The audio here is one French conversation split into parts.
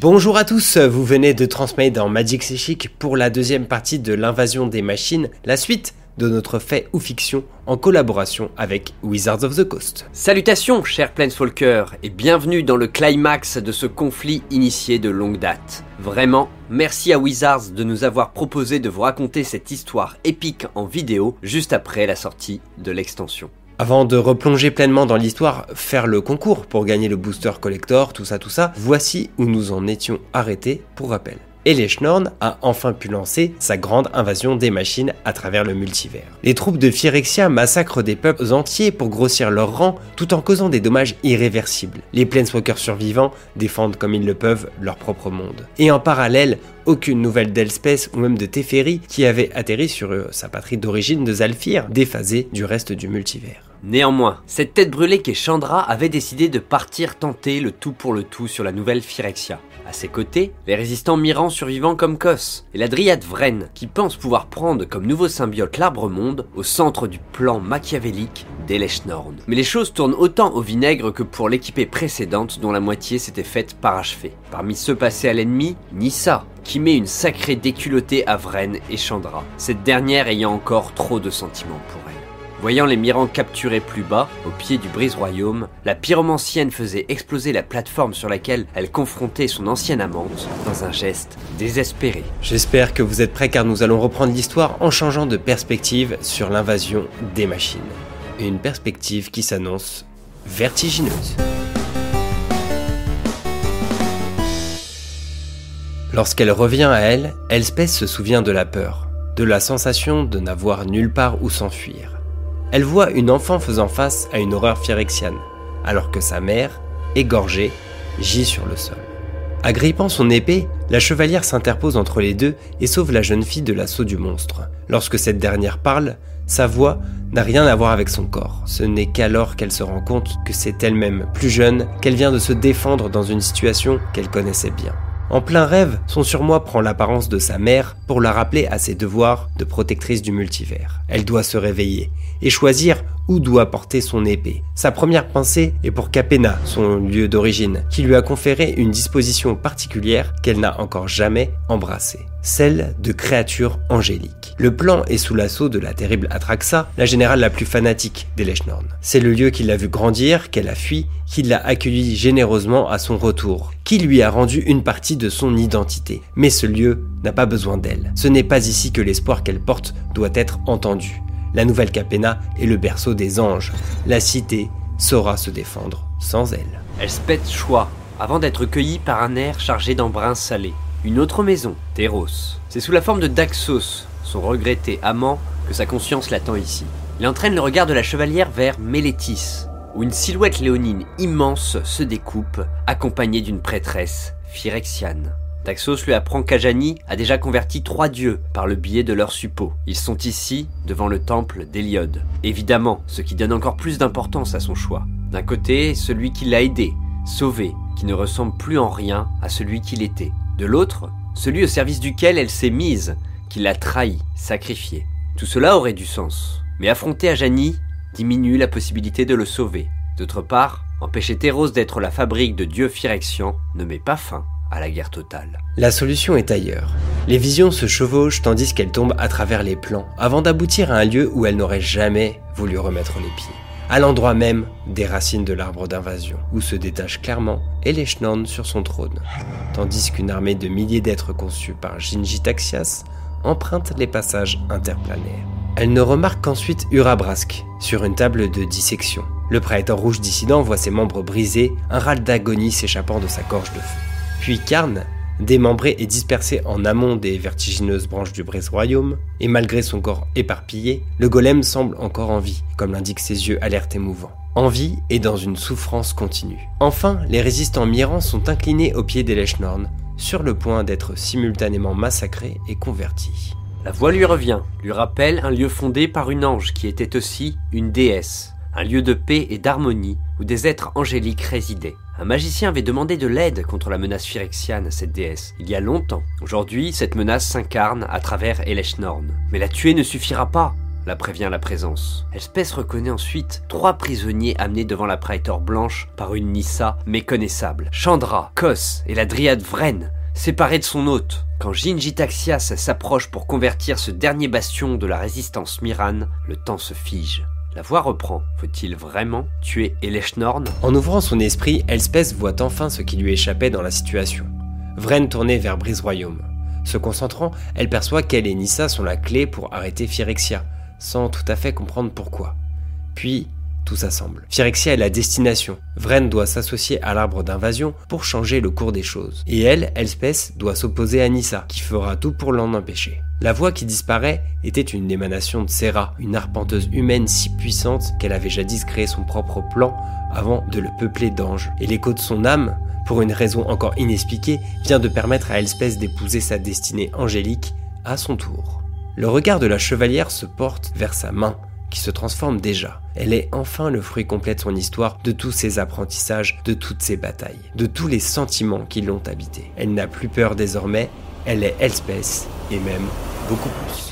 Bonjour à tous, vous venez de transmettre dans Magic Psychic pour la deuxième partie de l'invasion des machines, la suite de notre fait ou fiction en collaboration avec Wizards of the Coast. Salutations, chers Planeswalkers, et bienvenue dans le climax de ce conflit initié de longue date. Vraiment, merci à Wizards de nous avoir proposé de vous raconter cette histoire épique en vidéo juste après la sortie de l'extension. Avant de replonger pleinement dans l'histoire, faire le concours pour gagner le booster collector, tout ça, tout ça, voici où nous en étions arrêtés pour rappel. Elechnorn a enfin pu lancer sa grande invasion des machines à travers le multivers. Les troupes de Phyrexia massacrent des peuples entiers pour grossir leurs rangs tout en causant des dommages irréversibles. Les Planeswalkers survivants défendent comme ils le peuvent leur propre monde. Et en parallèle, aucune nouvelle d'Elspeth ou même de Teferi qui avait atterri sur euh, sa patrie d'origine de Zalfir, déphasée du reste du multivers. Néanmoins, cette tête brûlée qu'est Chandra avait décidé de partir tenter le tout pour le tout sur la nouvelle Phyrexia. À ses côtés, les résistants Mirans survivants comme Kos, et la dryade Vren, qui pense pouvoir prendre comme nouveau symbiote l'arbre-monde au centre du plan machiavélique d'Eleshnorn. Mais les choses tournent autant au vinaigre que pour l'équipée précédente dont la moitié s'était faite parachever. Parmi ceux passés à l'ennemi, Nissa, qui met une sacrée déculottée à Vren et Chandra, cette dernière ayant encore trop de sentiments pour elle. Voyant les Mirans capturés plus bas, au pied du brise-royaume, la pyromancienne faisait exploser la plateforme sur laquelle elle confrontait son ancienne amante dans un geste désespéré. J'espère que vous êtes prêts car nous allons reprendre l'histoire en changeant de perspective sur l'invasion des machines. Une perspective qui s'annonce vertigineuse. Lorsqu'elle revient à elle, Elspeth se souvient de la peur, de la sensation de n'avoir nulle part où s'enfuir elle voit une enfant faisant face à une horreur phyrexiane, alors que sa mère, égorgée, gît sur le sol. Agrippant son épée, la chevalière s'interpose entre les deux et sauve la jeune fille de l'assaut du monstre. Lorsque cette dernière parle, sa voix n'a rien à voir avec son corps. Ce n'est qu'alors qu'elle se rend compte que c'est elle-même, plus jeune, qu'elle vient de se défendre dans une situation qu'elle connaissait bien. En plein rêve, son surmoi prend l'apparence de sa mère pour la rappeler à ses devoirs de protectrice du multivers. Elle doit se réveiller et choisir où doit porter son épée. Sa première pensée est pour Capena, son lieu d'origine, qui lui a conféré une disposition particulière qu'elle n'a encore jamais embrassée, celle de créature angélique. Le plan est sous l'assaut de la terrible Atraxa, la générale la plus fanatique des Lechnorn. C'est le lieu qui l'a vu grandir, qu'elle a fui, qui l'a accueilli généreusement à son retour, qui lui a rendu une partie de son identité. Mais ce lieu n'a pas besoin d'elle. Ce n'est pas ici que l'espoir qu'elle porte doit être entendu. La nouvelle Capena est le berceau des anges. La cité saura se défendre sans elle. Elle spète choix avant d'être cueillie par un air chargé d'embrun salé. Une autre maison, Teros. C'est sous la forme de Daxos, son regretté amant, que sa conscience l'attend ici. Il entraîne le regard de la chevalière vers Mélétis, où une silhouette léonine immense se découpe, accompagnée d'une prêtresse phyrexiane. Taxos lui apprend qu'Ajani a déjà converti trois dieux par le biais de leur suppôt. Ils sont ici, devant le temple d'Héliode. Évidemment, ce qui donne encore plus d'importance à son choix. D'un côté, celui qui l'a aidé, sauvé, qui ne ressemble plus en rien à celui qu'il était. De l'autre, celui au service duquel elle s'est mise, qui l'a trahi, sacrifié. Tout cela aurait du sens. Mais affronter Ajani diminue la possibilité de le sauver. D'autre part, empêcher Théros d'être la fabrique de dieux Phyrexians ne met pas fin la guerre totale. La solution est ailleurs. Les visions se chevauchent tandis qu'elles tombent à travers les plans, avant d'aboutir à un lieu où elles n'auraient jamais voulu remettre les pieds. À l'endroit même des racines de l'arbre d'invasion, où se détache clairement Eleshnorn sur son trône, tandis qu'une armée de milliers d'êtres conçus par Jinji Taxias emprunte les passages interplanaires. Elle ne remarque qu'ensuite Urabrask, sur une table de dissection. Le prêtre rouge dissident voit ses membres brisés, un râle d'agonie s'échappant de sa gorge de feu. Puis Karn, démembré et dispersé en amont des vertigineuses branches du Brise-Royaume, et malgré son corps éparpillé, le golem semble encore en vie, comme l'indiquent ses yeux alertes et mouvants. En vie et dans une souffrance continue. Enfin, les résistants mirants sont inclinés au pied des Lechnorn, sur le point d'être simultanément massacrés et convertis. La voix lui revient, lui rappelle un lieu fondé par une ange qui était aussi une déesse, un lieu de paix et d'harmonie où des êtres angéliques résidaient. Un magicien avait demandé de l'aide contre la menace phyrexiane à cette déesse, il y a longtemps. Aujourd'hui, cette menace s'incarne à travers Eleshnorn. Mais la tuer ne suffira pas. la prévient la présence. Elspeth reconnaît ensuite trois prisonniers amenés devant la Praetor blanche par une Nissa méconnaissable. Chandra, Kos et la dryade Vren, séparés de son hôte. Quand Jinji Taxias s'approche pour convertir ce dernier bastion de la résistance Miran, le temps se fige. La voix reprend. Faut-il vraiment tuer Eleshnorn En ouvrant son esprit, Elspeth voit enfin ce qui lui échappait dans la situation. Vren tournait vers Brise Royaume. Se concentrant, elle perçoit qu'elle et Nissa sont la clé pour arrêter Phyrexia, sans tout à fait comprendre pourquoi. Puis, tout s'assemble. Phyrexia est la destination. Vren doit s'associer à l'arbre d'invasion pour changer le cours des choses. Et elle, Elspeth, doit s'opposer à Nissa, qui fera tout pour l'en empêcher. La voix qui disparaît était une émanation de Serra, une arpenteuse humaine si puissante qu'elle avait jadis créé son propre plan avant de le peupler d'anges. Et l'écho de son âme, pour une raison encore inexpliquée, vient de permettre à Elspeth d'épouser sa destinée angélique à son tour. Le regard de la chevalière se porte vers sa main, qui se transforme déjà. Elle est enfin le fruit complet de son histoire, de tous ses apprentissages, de toutes ses batailles, de tous les sentiments qui l'ont habitée. Elle n'a plus peur désormais, elle est Elspeth, et même beaucoup plus.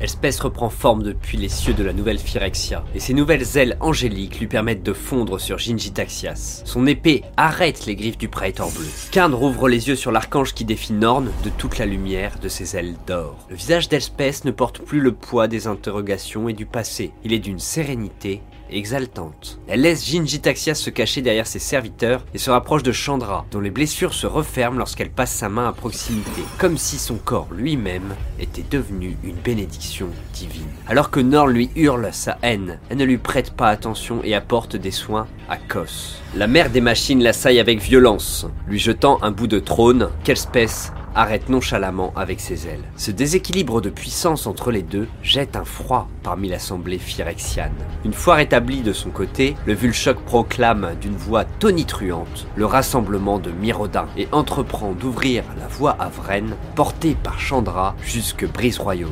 Elspeth reprend forme depuis les cieux de la nouvelle Phyrexia, et ses nouvelles ailes angéliques lui permettent de fondre sur Jinji Taxias. Son épée arrête les griffes du Praetor bleu. Karn rouvre les yeux sur l'archange qui défie Norn de toute la lumière de ses ailes d'or. Le visage d'Elspeth ne porte plus le poids des interrogations et du passé. Il est d'une sérénité exaltante. Elle laisse Jinji Taxias se cacher derrière ses serviteurs et se rapproche de Chandra, dont les blessures se referment lorsqu'elle passe sa main à proximité, comme si son corps lui-même était devenu une bénédiction divine. Alors que Nor lui hurle sa haine, elle ne lui prête pas attention et apporte des soins à Kos. La mère des machines l'assaille avec violence, lui jetant un bout de trône qu'Elspeth arrête nonchalamment avec ses ailes. Ce déséquilibre de puissance entre les deux jette un froid parmi l'assemblée phyrexiane. Une fois rétabli de son côté, le Vulchoc proclame d'une voix tonitruante le rassemblement de Mirodin et entreprend d'ouvrir la voie à Vren, portée par Chandra jusque Brise Royaume.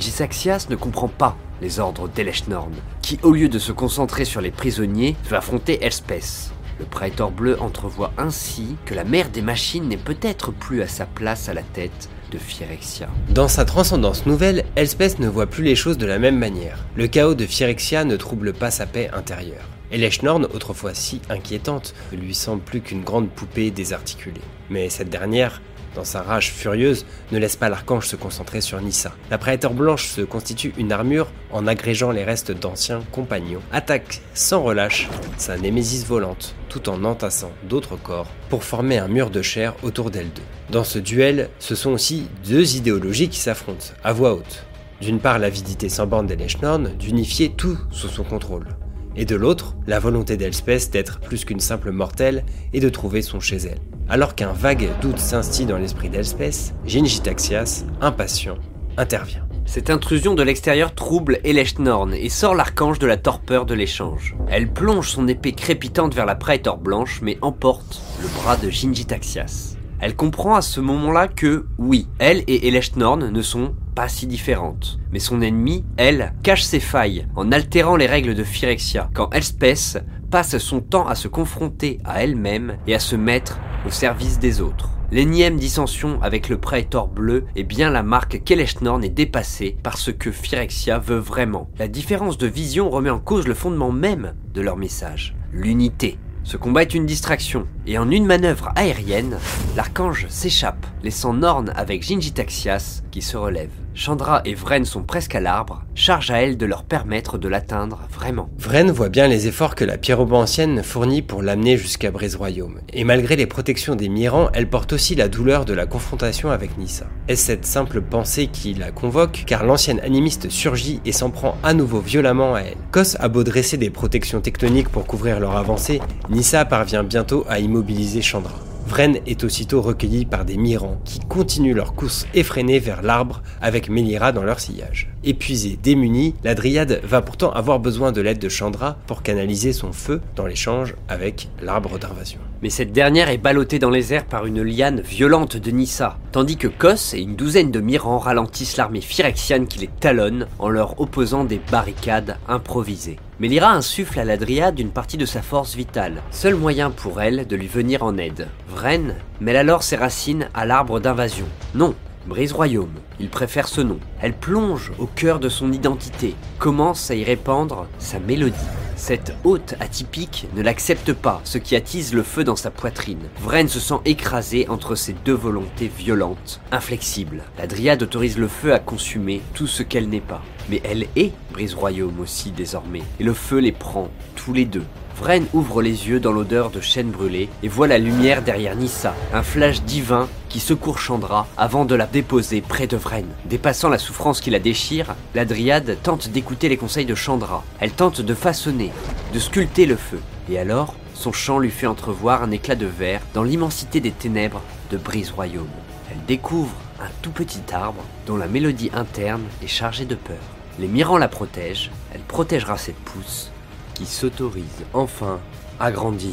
Saxias ne comprend pas les ordres d'Eleshnorn, qui au lieu de se concentrer sur les prisonniers, veut affronter Elspeth. Le Praetor bleu entrevoit ainsi que la mère des machines n'est peut-être plus à sa place à la tête de Phyrexia. Dans sa transcendance nouvelle, Elspeth ne voit plus les choses de la même manière. Le chaos de Phyrexia ne trouble pas sa paix intérieure. Eleshnorn, autrefois si inquiétante, ne lui semble plus qu'une grande poupée désarticulée. Mais cette dernière dans sa rage furieuse, ne laisse pas l'archange se concentrer sur Nissa. La Praetor blanche se constitue une armure en agrégeant les restes d'anciens compagnons, attaque sans relâche sa némésis volante, tout en entassant d'autres corps pour former un mur de chair autour d'elle deux. Dans ce duel, ce sont aussi deux idéologies qui s'affrontent, à voix haute. D'une part, l'avidité sans borne d'Eleshnorn d'unifier tout sous son contrôle. Et de l'autre, la volonté d'Elspeth d'être plus qu'une simple mortelle et de trouver son chez elle. Alors qu'un vague doute s'instille dans l'esprit d'Elspeth, Jinji Taxias, impatient, intervient. Cette intrusion de l'extérieur trouble Eleshnorn et sort l'archange de la torpeur de l'échange. Elle plonge son épée crépitante vers la Praetor blanche mais emporte le bras de Jinji Taxias. Elle comprend à ce moment-là que, oui, elle et Eleshnorn ne sont pas si différentes. Mais son ennemi, elle, cache ses failles en altérant les règles de Phyrexia, quand Elspeth passe son temps à se confronter à elle-même et à se mettre au service des autres. L'énième dissension avec le Praetor bleu est bien la marque qu'Eleshnorn est dépassé par ce que Phyrexia veut vraiment. La différence de vision remet en cause le fondement même de leur message, l'unité. Ce combat est une distraction, et en une manœuvre aérienne, l'archange s'échappe, laissant Norn avec Jinji Taxias qui se relève. Chandra et Vren sont presque à l'arbre, charge à elle de leur permettre de l'atteindre vraiment. Vren voit bien les efforts que la pyrobancienne fournit pour l'amener jusqu'à Brise Royaume, et malgré les protections des Mirans, elle porte aussi la douleur de la confrontation avec Nissa. Est-ce cette simple pensée qui la convoque, car l'ancienne animiste surgit et s'en prend à nouveau violemment à elle. Kos a beau dresser des protections tectoniques pour couvrir leur avancée, Nissa parvient bientôt à immobiliser Chandra. Vren est aussitôt recueilli par des Mirans qui continuent leur course effrénée vers l'arbre avec Melira dans leur sillage. Épuisée, démunie, la Dryade va pourtant avoir besoin de l'aide de Chandra pour canaliser son feu dans l'échange avec l'arbre d'invasion. Mais cette dernière est ballottée dans les airs par une liane violente de Nissa, tandis que Kos et une douzaine de Mirans ralentissent l'armée phyrexiane qui les talonne en leur opposant des barricades improvisées. Melira insuffle à la Dryade une partie de sa force vitale, seul moyen pour elle de lui venir en aide. Vren mêle alors ses racines à l'arbre d'invasion. Non, Brise Royaume. Il préfère ce nom. Elle plonge au cœur de son identité, commence à y répandre sa mélodie. Cette hôte atypique ne l'accepte pas, ce qui attise le feu dans sa poitrine. Vren se sent écrasé entre ces deux volontés violentes, inflexibles. La dryade autorise le feu à consumer tout ce qu'elle n'est pas. Mais elle est Brise Royaume aussi désormais, et le feu les prend, tous les deux. Vren ouvre les yeux dans l'odeur de chêne brûlé et voit la lumière derrière Nissa, un flash divin qui secourt Chandra avant de la déposer près de Vren. Dépassant la souffrance qui la déchire, la dryade tente d'écouter les conseils de Chandra. Elle tente de façonner, de sculpter le feu. Et alors, son chant lui fait entrevoir un éclat de verre dans l'immensité des ténèbres de Brise Royaume. Elle découvre un tout petit arbre dont la mélodie interne est chargée de peur. Les Mirans la protègent, elle protégera cette pousse qui s'autorise enfin à grandir.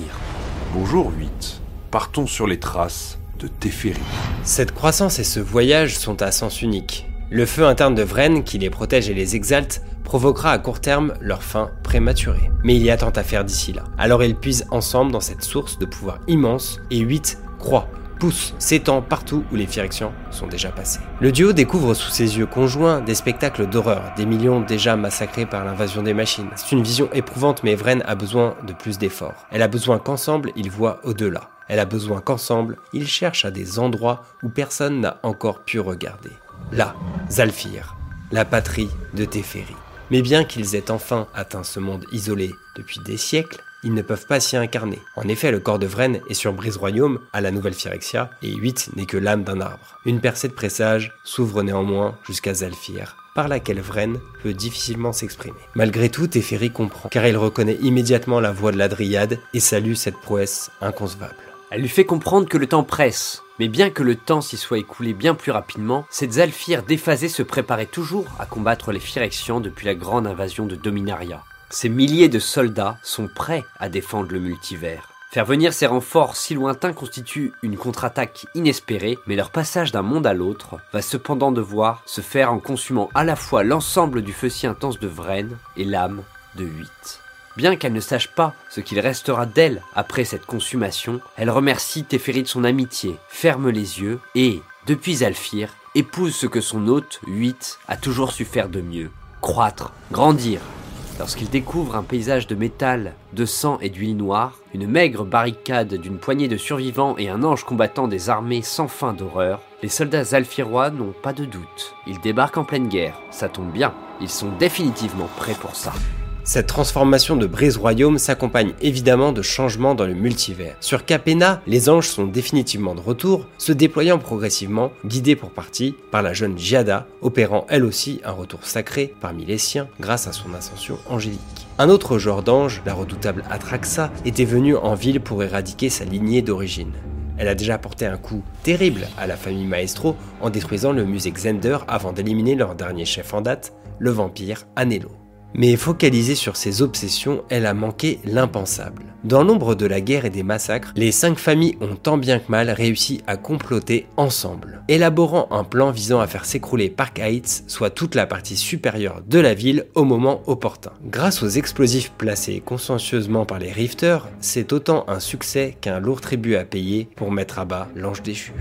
Bonjour 8. Partons sur les traces de Teferi. Cette croissance et ce voyage sont à sens unique. Le feu interne de Vren, qui les protège et les exalte, provoquera à court terme leur fin prématurée. Mais il y a tant à faire d'ici là. Alors ils puisent ensemble dans cette source de pouvoir immense et 8 croient s'étend partout où les Phyrexians sont déjà passés. Le duo découvre sous ses yeux conjoints des spectacles d'horreur, des millions déjà massacrés par l'invasion des machines. C'est une vision éprouvante mais Vren a besoin de plus d'efforts. Elle a besoin qu'ensemble ils voient au-delà. Elle a besoin qu'ensemble ils cherchent à des endroits où personne n'a encore pu regarder. Là, Zalfir, la patrie de Teferi. Mais bien qu'ils aient enfin atteint ce monde isolé depuis des siècles, ils ne peuvent pas s'y incarner. En effet, le corps de Vren est sur Brise Royaume, à la nouvelle Phyrexia, et 8 n'est que l'âme d'un arbre. Une percée de présage s'ouvre néanmoins jusqu'à Zalfir, par laquelle Vren peut difficilement s'exprimer. Malgré tout, Teferi comprend, car il reconnaît immédiatement la voix de la Dryade et salue cette prouesse inconcevable. Elle lui fait comprendre que le temps presse. Mais bien que le temps s'y soit écoulé bien plus rapidement, cette Zalfir déphasée se préparait toujours à combattre les Phyrexians depuis la grande invasion de Dominaria. Ces milliers de soldats sont prêts à défendre le multivers. Faire venir ces renforts si lointains constitue une contre-attaque inespérée, mais leur passage d'un monde à l'autre va cependant devoir se faire en consumant à la fois l'ensemble du feu si intense de Vren et l'âme de 8. Bien qu'elle ne sache pas ce qu'il restera d'elle après cette consommation, elle remercie Teferi de son amitié, ferme les yeux et, depuis Alphir, épouse ce que son hôte, 8, a toujours su faire de mieux. Croître, grandir. Lorsqu'il découvre un paysage de métal, de sang et d'huile noire, une maigre barricade d'une poignée de survivants et un ange combattant des armées sans fin d'horreur, les soldats alphirois n'ont pas de doute. Ils débarquent en pleine guerre, ça tombe bien, ils sont définitivement prêts pour ça. Cette transformation de Brise Royaume s'accompagne évidemment de changements dans le multivers. Sur Capena, les anges sont définitivement de retour, se déployant progressivement, guidés pour partie par la jeune Giada, opérant elle aussi un retour sacré parmi les siens grâce à son ascension angélique. Un autre genre d'ange, la redoutable Atraxa, était venu en ville pour éradiquer sa lignée d'origine. Elle a déjà porté un coup terrible à la famille Maestro en détruisant le musée Xender avant d'éliminer leur dernier chef en date, le vampire Anelo. Mais focalisée sur ses obsessions, elle a manqué l'impensable. Dans l'ombre de la guerre et des massacres, les cinq familles ont tant bien que mal réussi à comploter ensemble, élaborant un plan visant à faire s'écrouler Park Heights, soit toute la partie supérieure de la ville, au moment opportun. Grâce aux explosifs placés consciencieusement par les Rifters, c'est autant un succès qu'un lourd tribut à payer pour mettre à bas l'ange déchu.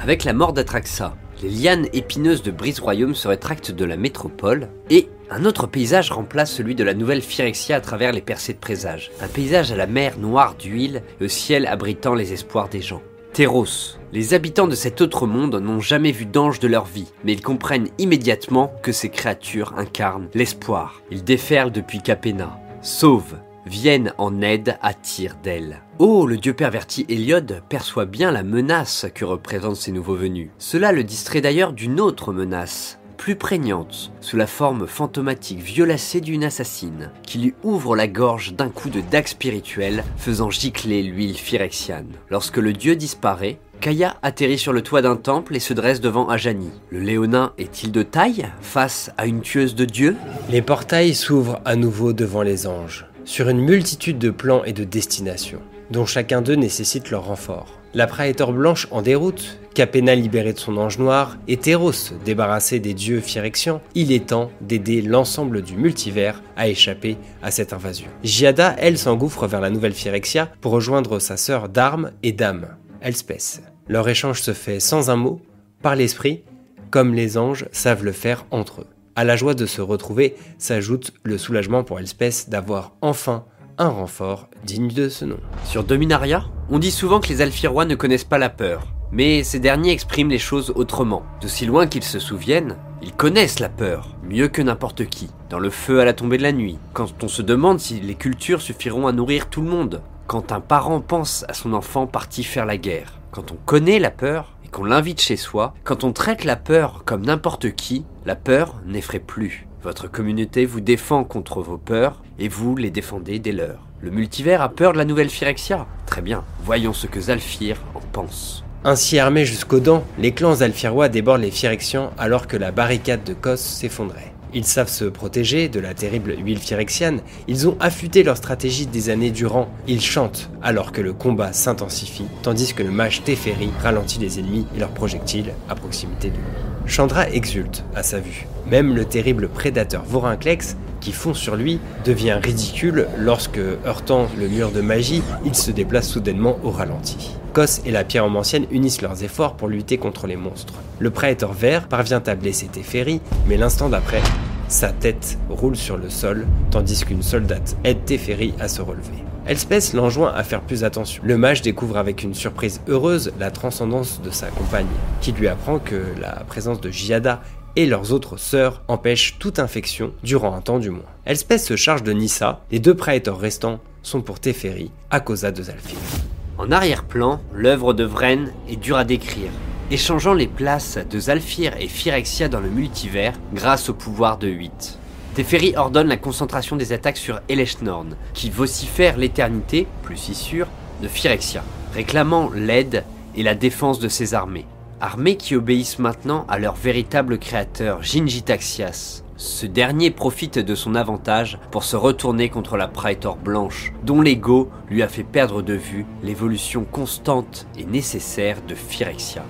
Avec la mort d'Atraxa, les lianes épineuses de Brise Royaume se rétractent de la métropole et un autre paysage remplace celui de la nouvelle Phyrexia à travers les percées de présage. Un paysage à la mer noire d'huile au ciel abritant les espoirs des gens. Terros. Les habitants de cet autre monde n'ont jamais vu d'ange de leur vie, mais ils comprennent immédiatement que ces créatures incarnent l'espoir. Ils déferlent depuis Capena, sauvent, viennent en aide à tir d'ailes. Oh, le dieu perverti Héliode perçoit bien la menace que représentent ces nouveaux venus. Cela le distrait d'ailleurs d'une autre menace, plus prégnante, sous la forme fantomatique violacée d'une assassine, qui lui ouvre la gorge d'un coup de dague spirituel, faisant gicler l'huile phyrexiane. Lorsque le dieu disparaît, Kaya atterrit sur le toit d'un temple et se dresse devant Ajani. Le léonin est-il de taille face à une tueuse de dieu Les portails s'ouvrent à nouveau devant les anges, sur une multitude de plans et de destinations, dont chacun d'eux nécessite leur renfort. La Praetor blanche en déroute, Capena libéré de son ange noir, et Teros débarrassé des dieux phyrexians, il est temps d'aider l'ensemble du multivers à échapper à cette invasion. Giada, elle, s'engouffre vers la nouvelle Phyrexia pour rejoindre sa sœur d'armes et d'âme, Elspeth. Leur échange se fait sans un mot, par l'esprit, comme les anges savent le faire entre eux. À la joie de se retrouver s'ajoute le soulagement pour Elspeth d'avoir enfin un renfort digne de ce nom. Sur Dominaria, on dit souvent que les Alfirois ne connaissent pas la peur. Mais ces derniers expriment les choses autrement. De si loin qu'ils se souviennent, ils connaissent la peur, mieux que n'importe qui. Dans le feu à la tombée de la nuit, quand on se demande si les cultures suffiront à nourrir tout le monde, quand un parent pense à son enfant parti faire la guerre, quand on connaît la peur et qu'on l'invite chez soi, quand on traite la peur comme n'importe qui, la peur n'effraie plus. Votre communauté vous défend contre vos peurs et vous les défendez des leurs. Le multivers a peur de la nouvelle Phyrexia Très bien, voyons ce que Zalfir en pense. Ainsi armés jusqu'aux dents, les clans alfirois débordent les Phyrexians alors que la barricade de Kos s'effondrait. Ils savent se protéger de la terrible huile phyrexiane, ils ont affûté leur stratégie des années durant, ils chantent alors que le combat s'intensifie, tandis que le mage Teferi ralentit les ennemis et leurs projectiles à proximité de. Chandra exulte à sa vue. Même le terrible prédateur Vorinclex qui fond sur lui devient ridicule lorsque, heurtant le mur de magie, il se déplace soudainement au ralenti. Kos et la pierre ancienne unissent leurs efforts pour lutter contre les monstres. Le prêtre vert parvient à blesser Teferi, mais l'instant d'après, sa tête roule sur le sol, tandis qu'une soldate aide Teferi à se relever. Elspeth l'enjoint à faire plus attention. Le mage découvre avec une surprise heureuse la transcendance de sa compagne, qui lui apprend que la présence de Giada et leurs autres sœurs empêchent toute infection, durant un temps du moins. Elspeth se charge de Nissa, les deux praetors restants sont pour Teferi, à cause de Zalfir. En arrière-plan, l'œuvre de Vren est dure à décrire, échangeant les places de Zalfir et Phyrexia dans le multivers grâce au pouvoir de 8. Teferi ordonne la concentration des attaques sur Eleshnorn, qui vocifère l'éternité, plus si sûr, de Phyrexia, réclamant l'aide et la défense de ses armées armées qui obéissent maintenant à leur véritable créateur, Jingitaxias. Ce dernier profite de son avantage pour se retourner contre la Praetor blanche, dont l'ego lui a fait perdre de vue l'évolution constante et nécessaire de Phyrexia.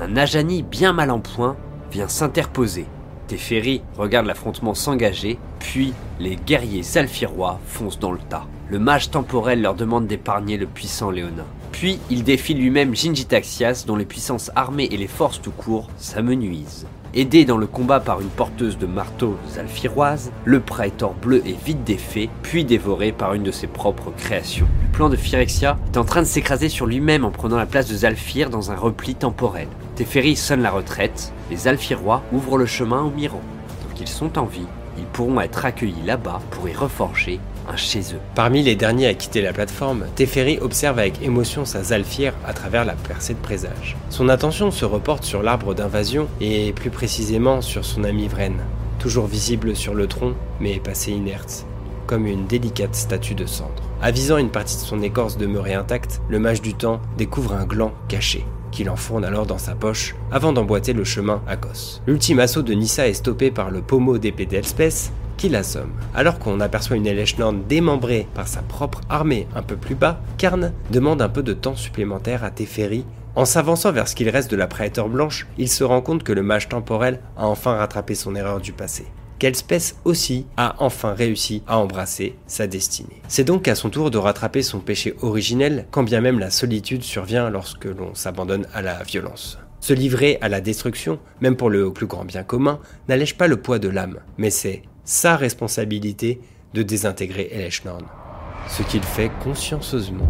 Un Ajani bien mal en point vient s'interposer. Teferi regarde l'affrontement s'engager, puis les guerriers salfirois foncent dans le tas. Le mage temporel leur demande d'épargner le puissant Léonin. Puis il défie lui-même Jingitaxias dont les puissances armées et les forces tout court s'amenuisent. Aidé dans le combat par une porteuse de marteaux zalfiroise, le praetor bleu est vite défait, puis dévoré par une de ses propres créations. Le plan de Phyrexia est en train de s'écraser sur lui-même en prenant la place de Zalfir dans un repli temporel. Teferi sonne la retraite, les Zalfirois ouvrent le chemin au Miran. Tant qu'ils sont en vie, ils pourront être accueillis là-bas pour y reforger chez eux. Parmi les derniers à quitter la plateforme, Teferi observe avec émotion sa Zalfir à travers la percée de présage. Son attention se reporte sur l'arbre d'invasion et plus précisément sur son ami Vren, toujours visible sur le tronc mais passé inerte, comme une délicate statue de cendre. Avisant une partie de son écorce demeurée intacte, le mage du temps découvre un gland caché qu'il enfourne alors dans sa poche avant d'emboîter le chemin à Kos. L'ultime assaut de Nissa est stoppé par le pommeau d'épée d'Elspeth qui l'assomme. Alors qu'on aperçoit une Eleshnorn démembrée par sa propre armée un peu plus bas, Karn demande un peu de temps supplémentaire à Teferi. En s'avançant vers ce qu'il reste de la Praetor Blanche, il se rend compte que le mage temporel a enfin rattrapé son erreur du passé qu'Elspeth aussi a enfin réussi à embrasser sa destinée. C'est donc à son tour de rattraper son péché originel, quand bien même la solitude survient lorsque l'on s'abandonne à la violence. Se livrer à la destruction, même pour le plus grand bien commun, n'allège pas le poids de l'âme, mais c'est sa responsabilité de désintégrer Eleshnorn. Ce qu'il fait consciencieusement.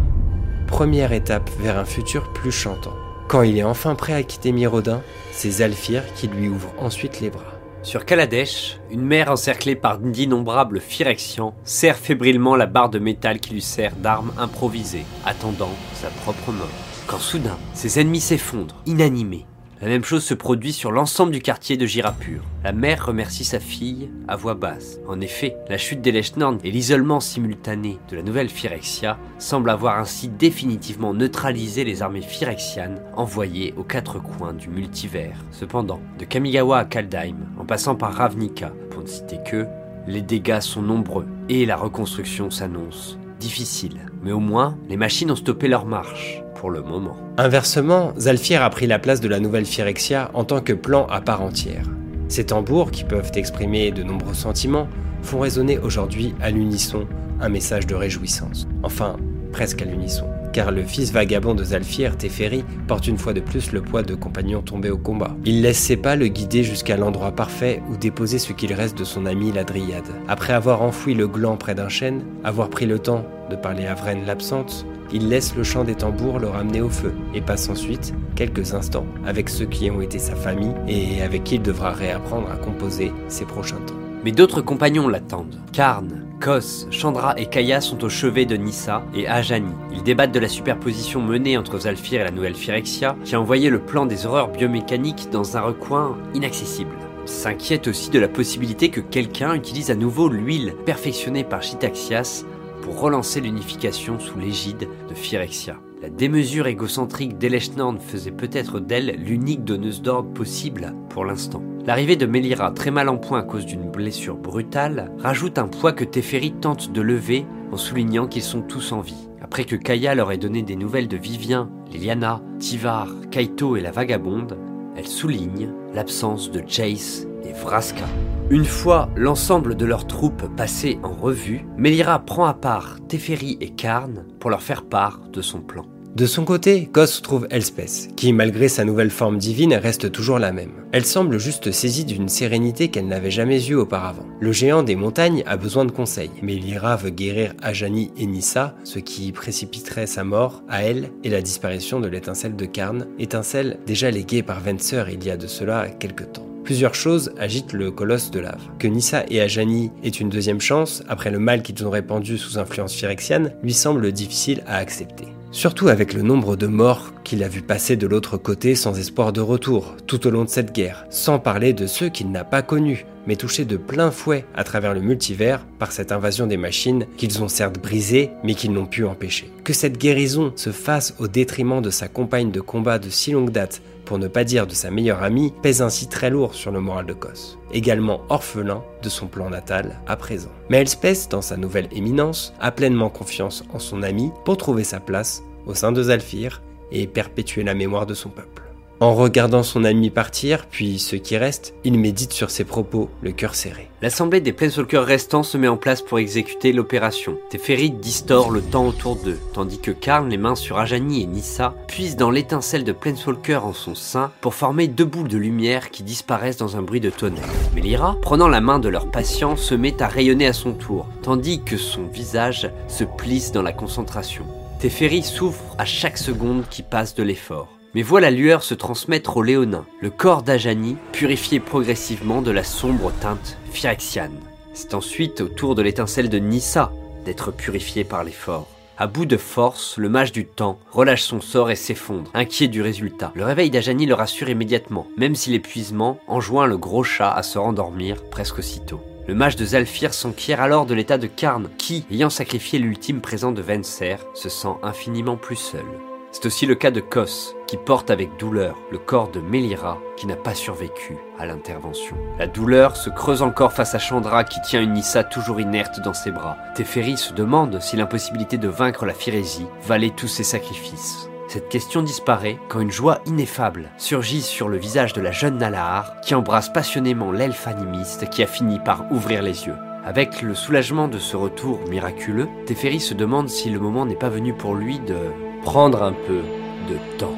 Première étape vers un futur plus chantant. Quand il est enfin prêt à quitter Mirodin, c'est Zalfir qui lui ouvre ensuite les bras. Sur Kaladesh, une mer encerclée par d'innombrables Phyrexians serre fébrilement la barre de métal qui lui sert d'arme improvisée, attendant sa propre mort. Quand soudain, ses ennemis s'effondrent, inanimés, la même chose se produit sur l'ensemble du quartier de Girapur. La mère remercie sa fille à voix basse. En effet, la chute d'Eleshnorn et l'isolement simultané de la nouvelle Phyrexia semblent avoir ainsi définitivement neutralisé les armées phyrexianes envoyées aux quatre coins du multivers. Cependant, de Kamigawa à Kaldheim, en passant par Ravnica, pour ne citer que, les dégâts sont nombreux et la reconstruction s'annonce difficile. Mais au moins, les machines ont stoppé leur marche le moment. Inversement, Zalfir a pris la place de la nouvelle Phyrexia en tant que plan à part entière. Ces tambours, qui peuvent exprimer de nombreux sentiments, font résonner aujourd'hui à l'unisson un message de réjouissance. Enfin, presque à l'unisson. car le fils vagabond de Zalfir, Teferi, porte une fois de plus le poids de compagnons tombés au combat. Il laisse ses pas le guider jusqu'à l'endroit parfait où déposer ce qu'il reste de son ami la Dryade. Après avoir enfoui le gland près d'un chêne, avoir pris le temps de parler à Vren l'absente, il laisse le chant des tambours le ramener au feu et passe ensuite quelques instants avec ceux qui ont été sa famille et avec qui il devra réapprendre à composer ses prochains temps. Mais d'autres compagnons l'attendent. Karn, Kos, Chandra et Kaya sont au chevet de Nissa et Ajani. Ils débattent de la superposition menée entre Zalfir et la nouvelle Phyrexia, qui a envoyé le plan des horreurs biomécaniques dans un recoin inaccessible. Ils s'inquiètent aussi de la possibilité que quelqu'un utilise à nouveau l'huile perfectionnée par Chitaxias relancer l'unification sous l'égide de Phyrexia. La démesure égocentrique d'Eleshnorn faisait peut-être d'elle l'unique donneuse d'ordre possible pour l'instant. L'arrivée de Melira, très mal en point à cause d'une blessure brutale, rajoute un poids que Teferi tente de lever en soulignant qu'ils sont tous en vie. Après que Kaya leur ait donné des nouvelles de Vivien, Liliana, Tivar, Kaito et la vagabonde, elle souligne l'absence de Jace et Vraska. Une fois l'ensemble de leurs troupes passées en revue, Melira prend à part Teferi et Karn pour leur faire part de son plan. De son côté, Kos trouve Elspeth, qui malgré sa nouvelle forme divine reste toujours la même. Elle semble juste saisie d'une sérénité qu'elle n'avait jamais eue auparavant. Le géant des montagnes a besoin de conseils, mais Lyra veut guérir Ajani et Nissa, ce qui précipiterait sa mort à elle et la disparition de l'étincelle de Karn, étincelle déjà léguée par Venser il y a de cela quelques temps. Plusieurs choses agitent le colosse de lave. Que Nissa et Ajani aient une deuxième chance, après le mal qu'ils ont répandu sous influence phyrexiane, lui semble difficile à accepter. Surtout avec le nombre de morts qu'il a vu passer de l'autre côté sans espoir de retour, tout au long de cette guerre, sans parler de ceux qu'il n'a pas connus, mais touchés de plein fouet à travers le multivers par cette invasion des machines qu'ils ont certes brisées, mais qu'ils n'ont pu empêcher. Que cette guérison se fasse au détriment de sa compagne de combat de si longue date, pour ne pas dire de sa meilleure amie, pèse ainsi très lourd sur le moral de Kos, également orphelin de son plan natal à présent. Mais Elspeth, dans sa nouvelle éminence, a pleinement confiance en son ami pour trouver sa place au sein de Zalfir et perpétuer la mémoire de son peuple. En regardant son ami partir, puis ceux qui restent, il médite sur ses propos, le cœur serré. L'assemblée des Planeswalkers restants se met en place pour exécuter l'opération. Teferi distord le temps autour d'eux, tandis que Karn, les mains sur Ajani et Nissa, puise dans l'étincelle de Planeswalker en son sein pour former deux boules de lumière qui disparaissent dans un bruit de tonnerre. Mais Lyra, prenant la main de leur patient, se met à rayonner à son tour, tandis que son visage se plisse dans la concentration. Teferi souffre à chaque seconde qui passe de l'effort. Mais voit la lueur se transmettre au léonin, le corps d'Ajani purifié progressivement de la sombre teinte phyrexiane. C'est ensuite au tour de l'étincelle de Nissa d'être purifié par l'effort. À bout de force, le mage du temps relâche son sort et s'effondre, inquiet du résultat. Le réveil d'Ajani le rassure immédiatement, même si l'épuisement enjoint le gros chat à se rendormir presque aussitôt. Le mage de Zalfir s'enquiert alors de l'état de Karn, qui, ayant sacrifié l'ultime présent de Venser, se sent infiniment plus seul. C'est aussi le cas de Kos, qui porte avec douleur le corps de Melira, qui n'a pas survécu à l'intervention. La douleur se creuse encore face à Chandra, qui tient une Nissa toujours inerte dans ses bras. Teferi se demande si l'impossibilité de vaincre la Phyrésie valait tous ses sacrifices. Cette question disparaît quand une joie ineffable surgit sur le visage de la jeune Nalahar, qui embrasse passionnément l'elfe animiste qui a fini par ouvrir les yeux. Avec le soulagement de ce retour miraculeux, Teferi se demande si le moment n'est pas venu pour lui de prendre un peu de temps.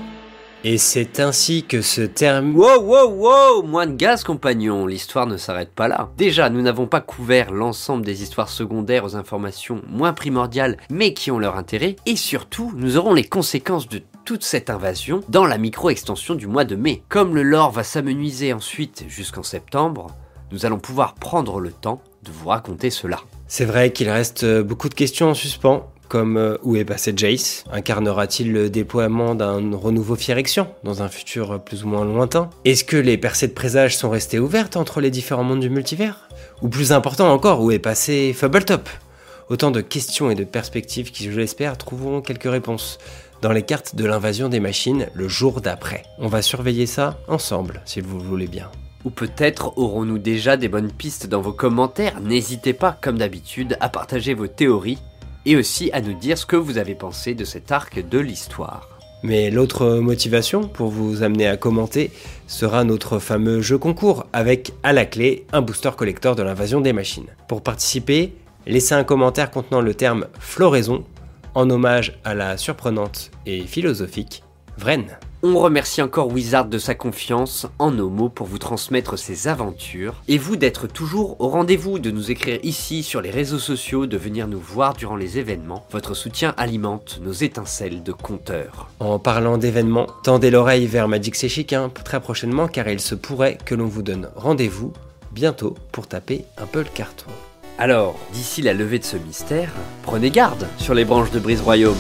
Et c'est ainsi que se termine... Wow, wow, wow Moins de gaz, compagnon, l'histoire ne s'arrête pas là. Déjà, nous n'avons pas couvert l'ensemble des histoires secondaires aux informations moins primordiales, mais qui ont leur intérêt, et surtout, nous aurons les conséquences de toute cette invasion dans la micro-extension du mois de mai. Comme le lore va s'amenuiser ensuite jusqu'en septembre, nous allons pouvoir prendre le temps de vous raconter cela. C'est vrai qu'il reste beaucoup de questions en suspens, comme euh, où est passé Jace Incarnera-t-il le déploiement d'un renouveau Phyrexian dans un futur plus ou moins lointain? Est-ce que les percées de présage sont restées ouvertes entre les différents mondes du multivers? Ou plus important encore, où est passé Fubbletop? Autant de questions et de perspectives qui, je l'espère, trouveront quelques réponses dans les cartes de l'invasion des machines le jour d'après. On va surveiller ça ensemble, si vous le voulez bien. Ou peut-être aurons-nous déjà des bonnes pistes dans vos commentaires. N'hésitez pas, comme d'habitude, à partager vos théories et aussi à nous dire ce que vous avez pensé de cet arc de l'histoire. Mais l'autre motivation pour vous amener à commenter sera notre fameux jeu concours avec à la clé un booster collector de l'invasion des machines. Pour participer, laissez un commentaire contenant le terme floraison en hommage à la surprenante et philosophique Vren. On remercie encore Wizard de sa confiance en nos mots pour vous transmettre ses aventures, et vous d'être toujours au rendez-vous, de nous écrire ici sur les réseaux sociaux, de venir nous voir durant les événements. Votre soutien alimente nos étincelles de compteurs. En parlant d'événements, tendez l'oreille vers Magic Chic hein, très prochainement car il se pourrait que l'on vous donne rendez-vous bientôt pour taper un peu le carton. Alors, d'ici la levée de ce mystère, prenez garde sur les branches de Brise Royaume.